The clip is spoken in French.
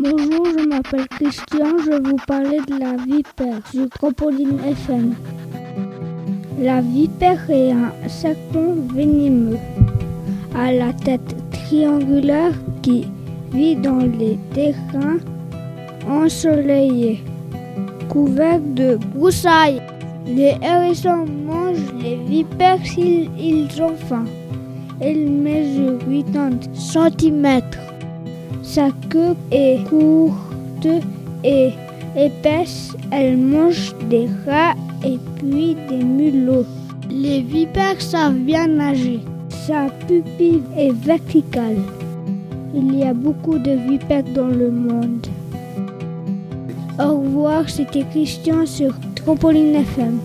Bonjour, je m'appelle Christian, je vais vous parler de la vipère sur Trampoline FM. La vipère est un serpent venimeux à la tête triangulaire qui vit dans les terrains ensoleillés, couverts de broussailles. Les hérissons mangent les vipères s'ils ont faim. Elle mesure 80 cm. Sa queue est courte et épaisse. Elle mange des rats et puis des mulots. Les vipères savent bien nager. Sa pupille est verticale. Il y a beaucoup de vipères dans le monde. Au revoir, c'était Christian sur Trampoline FM.